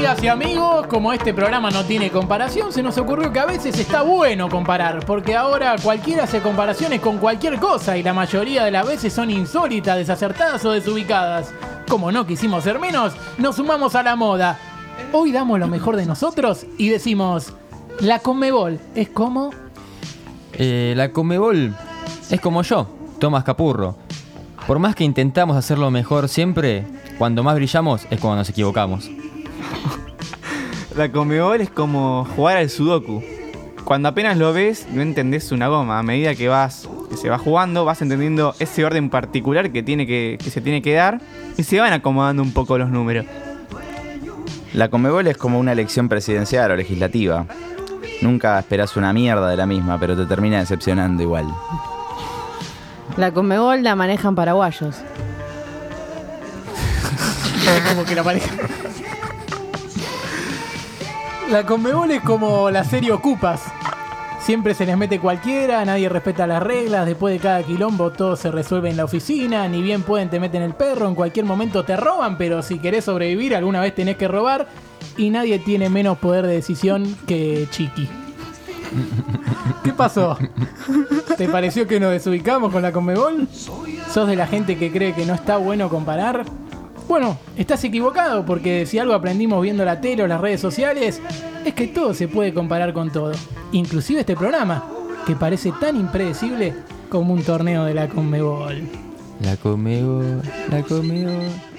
Amigas y amigos, como este programa no tiene comparación, se nos ocurrió que a veces está bueno comparar, porque ahora cualquiera hace comparaciones con cualquier cosa y la mayoría de las veces son insólitas, desacertadas o desubicadas. Como no quisimos ser menos, nos sumamos a la moda. Hoy damos lo mejor de nosotros y decimos, la Conmebol es como... Eh, la Comebol es como yo, Tomás Capurro. Por más que intentamos hacerlo mejor siempre, cuando más brillamos es cuando nos equivocamos. La Comebol es como jugar al Sudoku. Cuando apenas lo ves, no entendés una goma. A medida que vas, que se va jugando, vas entendiendo ese orden particular que, tiene que, que se tiene que dar y se van acomodando un poco los números. La Comebol es como una elección presidencial o legislativa. Nunca esperás una mierda de la misma, pero te termina decepcionando igual. La Conmebol la manejan paraguayos. como que la pareja. La Conmebol es como la serie Ocupas. Siempre se les mete cualquiera, nadie respeta las reglas, después de cada quilombo todo se resuelve en la oficina, ni bien pueden te meten el perro, en cualquier momento te roban, pero si querés sobrevivir alguna vez tenés que robar y nadie tiene menos poder de decisión que Chiqui. ¿Qué pasó? ¿Te pareció que nos desubicamos con la Conmebol? ¿Sos de la gente que cree que no está bueno comparar? Bueno, estás equivocado porque si algo aprendimos viendo la tele o las redes sociales es que todo se puede comparar con todo, inclusive este programa, que parece tan impredecible como un torneo de la Conmebol. La Comebol, la Comebol.